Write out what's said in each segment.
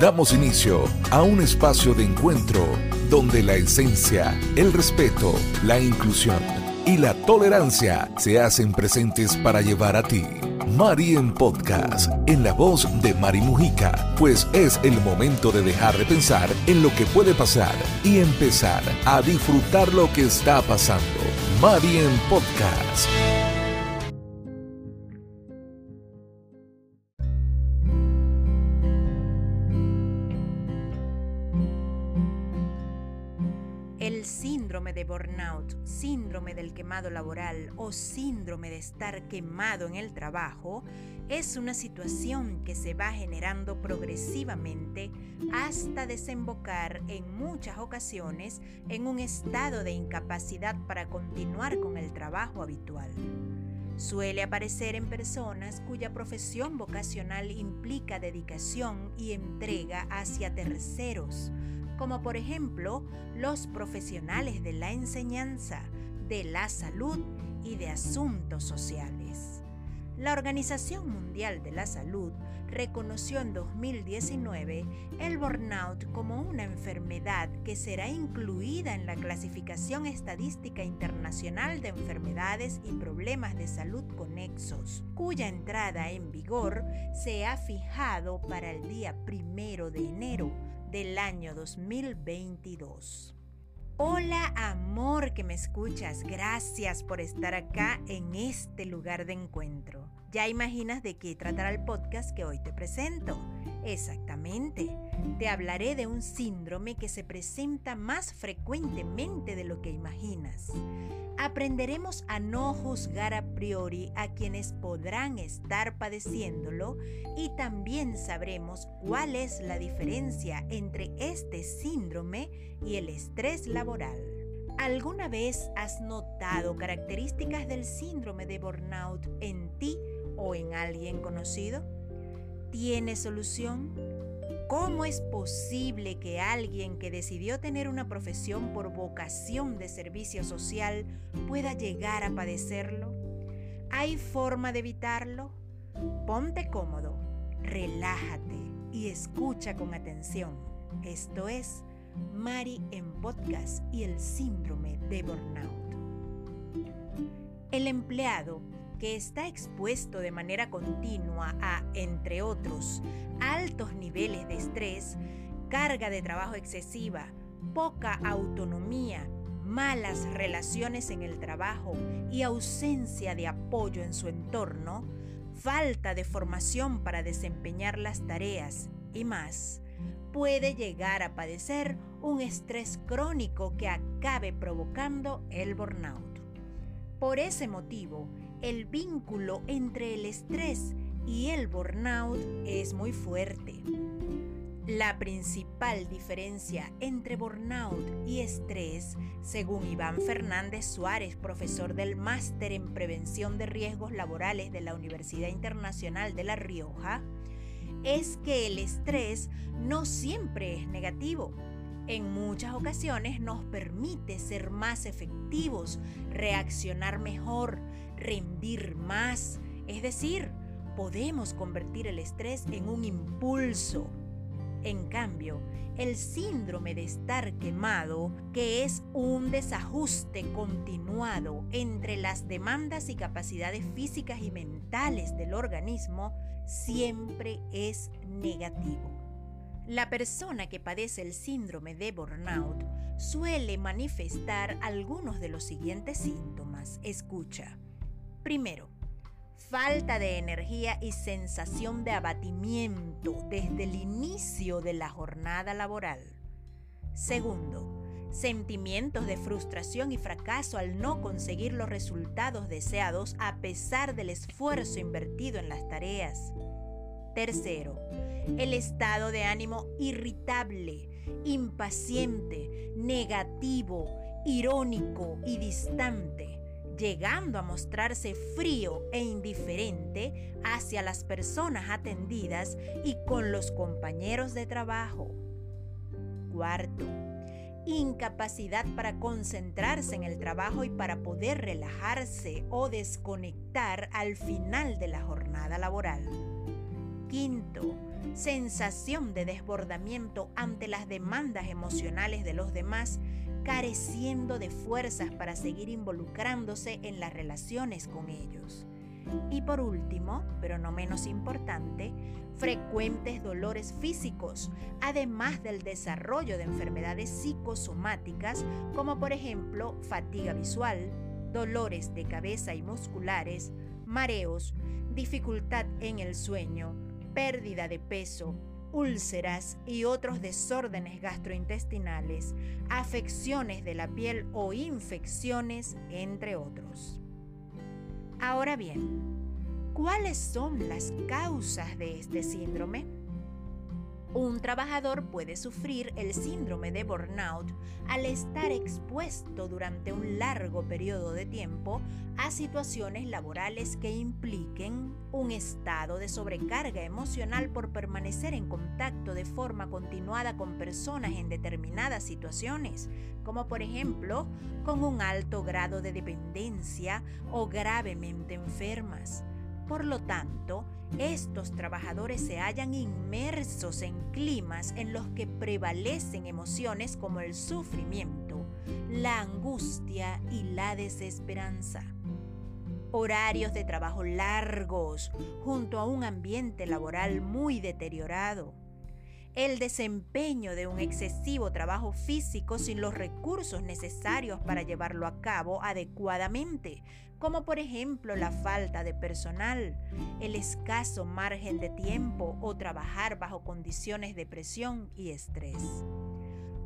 Damos inicio a un espacio de encuentro donde la esencia, el respeto, la inclusión y la tolerancia se hacen presentes para llevar a ti. Mari en Podcast, en la voz de Mari Mujica, pues es el momento de dejar de pensar en lo que puede pasar y empezar a disfrutar lo que está pasando. Mari en Podcast. Síndrome del quemado laboral o síndrome de estar quemado en el trabajo es una situación que se va generando progresivamente hasta desembocar en muchas ocasiones en un estado de incapacidad para continuar con el trabajo habitual. Suele aparecer en personas cuya profesión vocacional implica dedicación y entrega hacia terceros, como por ejemplo los profesionales de la enseñanza, de la salud y de asuntos sociales. La Organización Mundial de la Salud reconoció en 2019 el burnout como una enfermedad que será incluida en la clasificación estadística internacional de enfermedades y problemas de salud conexos, cuya entrada en vigor se ha fijado para el día primero de enero del año 2022. Hola amor que me escuchas, gracias por estar acá en este lugar de encuentro. Ya imaginas de qué tratará el podcast que hoy te presento. Exactamente, te hablaré de un síndrome que se presenta más frecuentemente de lo que imaginas. Aprenderemos a no juzgar a priori a quienes podrán estar padeciéndolo y también sabremos cuál es la diferencia entre este síndrome y el estrés laboral. ¿Alguna vez has notado características del síndrome de burnout en ti o en alguien conocido? ¿Tiene solución? ¿Cómo es posible que alguien que decidió tener una profesión por vocación de servicio social pueda llegar a padecerlo? ¿Hay forma de evitarlo? Ponte cómodo, relájate y escucha con atención. Esto es Mari en Podcast y el síndrome de burnout. El empleado que está expuesto de manera continua a, entre otros, altos niveles de estrés, carga de trabajo excesiva, poca autonomía, malas relaciones en el trabajo y ausencia de apoyo en su entorno, falta de formación para desempeñar las tareas y más, puede llegar a padecer un estrés crónico que acabe provocando el burnout. Por ese motivo, el vínculo entre el estrés y el burnout es muy fuerte. La principal diferencia entre burnout y estrés, según Iván Fernández Suárez, profesor del Máster en Prevención de Riesgos Laborales de la Universidad Internacional de La Rioja, es que el estrés no siempre es negativo en muchas ocasiones nos permite ser más efectivos, reaccionar mejor, rendir más. Es decir, podemos convertir el estrés en un impulso. En cambio, el síndrome de estar quemado, que es un desajuste continuado entre las demandas y capacidades físicas y mentales del organismo, siempre es negativo. La persona que padece el síndrome de burnout suele manifestar algunos de los siguientes síntomas. Escucha. Primero, falta de energía y sensación de abatimiento desde el inicio de la jornada laboral. Segundo, sentimientos de frustración y fracaso al no conseguir los resultados deseados a pesar del esfuerzo invertido en las tareas. Tercero, el estado de ánimo irritable, impaciente, negativo, irónico y distante, llegando a mostrarse frío e indiferente hacia las personas atendidas y con los compañeros de trabajo. Cuarto, incapacidad para concentrarse en el trabajo y para poder relajarse o desconectar al final de la jornada laboral. Quinto, sensación de desbordamiento ante las demandas emocionales de los demás, careciendo de fuerzas para seguir involucrándose en las relaciones con ellos. Y por último, pero no menos importante, frecuentes dolores físicos, además del desarrollo de enfermedades psicosomáticas como por ejemplo fatiga visual, dolores de cabeza y musculares, mareos, dificultad en el sueño, pérdida de peso, úlceras y otros desórdenes gastrointestinales, afecciones de la piel o infecciones, entre otros. Ahora bien, ¿cuáles son las causas de este síndrome? Un trabajador puede sufrir el síndrome de burnout al estar expuesto durante un largo periodo de tiempo a situaciones laborales que impliquen un estado de sobrecarga emocional por permanecer en contacto de forma continuada con personas en determinadas situaciones, como por ejemplo con un alto grado de dependencia o gravemente enfermas. Por lo tanto, estos trabajadores se hallan inmersos en climas en los que prevalecen emociones como el sufrimiento, la angustia y la desesperanza. Horarios de trabajo largos junto a un ambiente laboral muy deteriorado el desempeño de un excesivo trabajo físico sin los recursos necesarios para llevarlo a cabo adecuadamente, como por ejemplo la falta de personal, el escaso margen de tiempo o trabajar bajo condiciones de presión y estrés.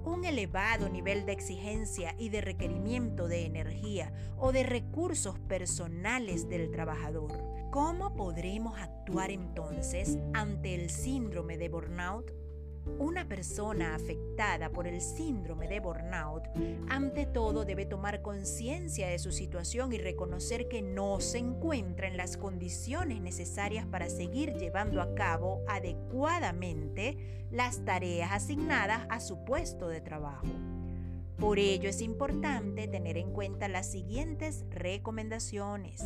Un elevado nivel de exigencia y de requerimiento de energía o de recursos personales del trabajador. ¿Cómo podremos actuar entonces ante el síndrome de burnout? Una persona afectada por el síndrome de burnout, ante todo debe tomar conciencia de su situación y reconocer que no se encuentra en las condiciones necesarias para seguir llevando a cabo adecuadamente las tareas asignadas a su puesto de trabajo. Por ello es importante tener en cuenta las siguientes recomendaciones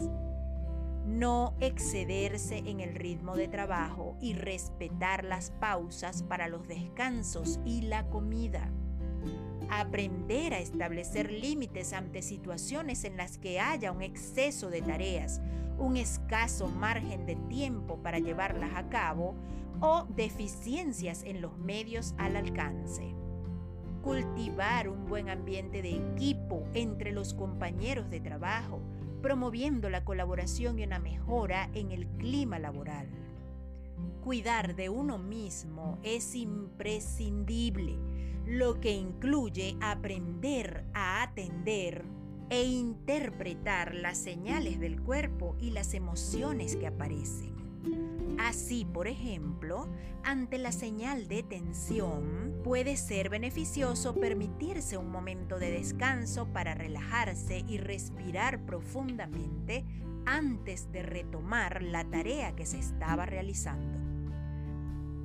no excederse en el ritmo de trabajo y respetar las pausas para los descansos y la comida. Aprender a establecer límites ante situaciones en las que haya un exceso de tareas, un escaso margen de tiempo para llevarlas a cabo o deficiencias en los medios al alcance. Cultivar un buen ambiente de equipo entre los compañeros de trabajo, promoviendo la colaboración y una mejora en el clima laboral. Cuidar de uno mismo es imprescindible, lo que incluye aprender a atender e interpretar las señales del cuerpo y las emociones que aparecen. Así, por ejemplo, ante la señal de tensión, puede ser beneficioso permitirse un momento de descanso para relajarse y respirar profundamente antes de retomar la tarea que se estaba realizando.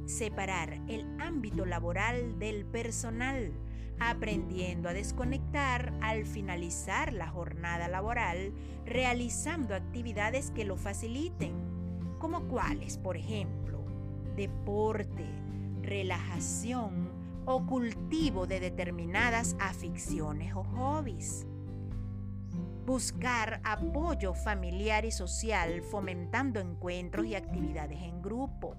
Separar el ámbito laboral del personal, aprendiendo a desconectar al finalizar la jornada laboral, realizando actividades que lo faciliten como cuáles, por ejemplo, deporte, relajación o cultivo de determinadas aficiones o hobbies. Buscar apoyo familiar y social fomentando encuentros y actividades en grupo.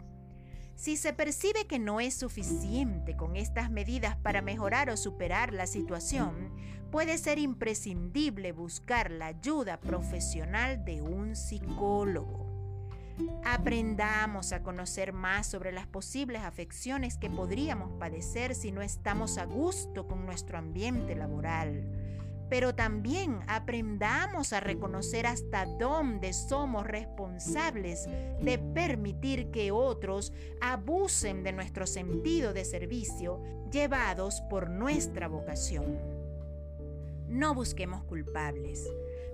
Si se percibe que no es suficiente con estas medidas para mejorar o superar la situación, puede ser imprescindible buscar la ayuda profesional de un psicólogo. Aprendamos a conocer más sobre las posibles afecciones que podríamos padecer si no estamos a gusto con nuestro ambiente laboral. Pero también aprendamos a reconocer hasta dónde somos responsables de permitir que otros abusen de nuestro sentido de servicio llevados por nuestra vocación. No busquemos culpables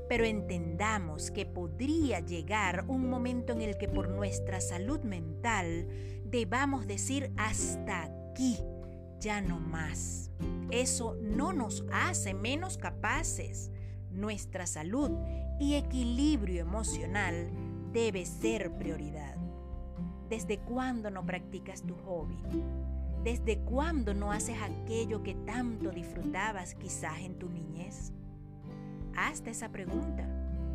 pero entendamos que podría llegar un momento en el que por nuestra salud mental debamos decir hasta aquí, ya no más. Eso no nos hace menos capaces. Nuestra salud y equilibrio emocional debe ser prioridad. ¿Desde cuándo no practicas tu hobby? ¿Desde cuándo no haces aquello que tanto disfrutabas quizás en tu niñez? Hazte esa pregunta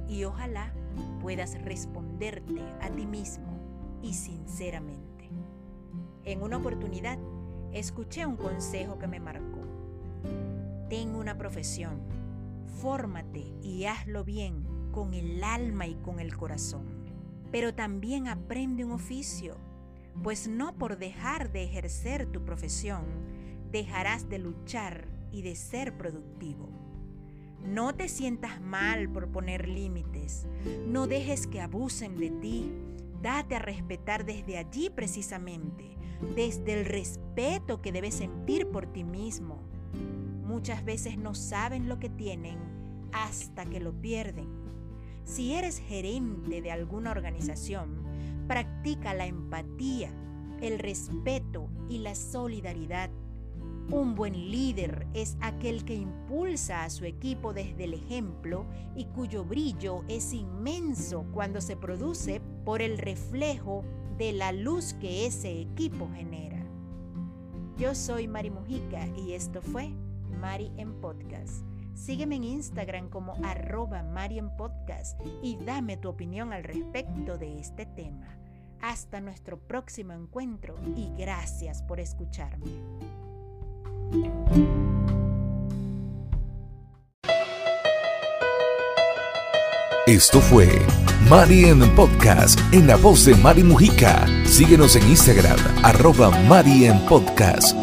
y ojalá puedas responderte a ti mismo y sinceramente. En una oportunidad escuché un consejo que me marcó. Ten una profesión, fórmate y hazlo bien con el alma y con el corazón. Pero también aprende un oficio, pues no por dejar de ejercer tu profesión dejarás de luchar y de ser productivo. No te sientas mal por poner límites, no dejes que abusen de ti, date a respetar desde allí precisamente, desde el respeto que debes sentir por ti mismo. Muchas veces no saben lo que tienen hasta que lo pierden. Si eres gerente de alguna organización, practica la empatía, el respeto y la solidaridad. Un buen líder es aquel que impulsa a su equipo desde el ejemplo y cuyo brillo es inmenso cuando se produce por el reflejo de la luz que ese equipo genera. Yo soy Mari Mujica y esto fue Mari en Podcast. Sígueme en Instagram como arroba Mari en Podcast y dame tu opinión al respecto de este tema. Hasta nuestro próximo encuentro y gracias por escucharme. Esto fue Mari en Podcast, en la voz de Mari Mujica. Síguenos en Instagram, arroba Mari en Podcast.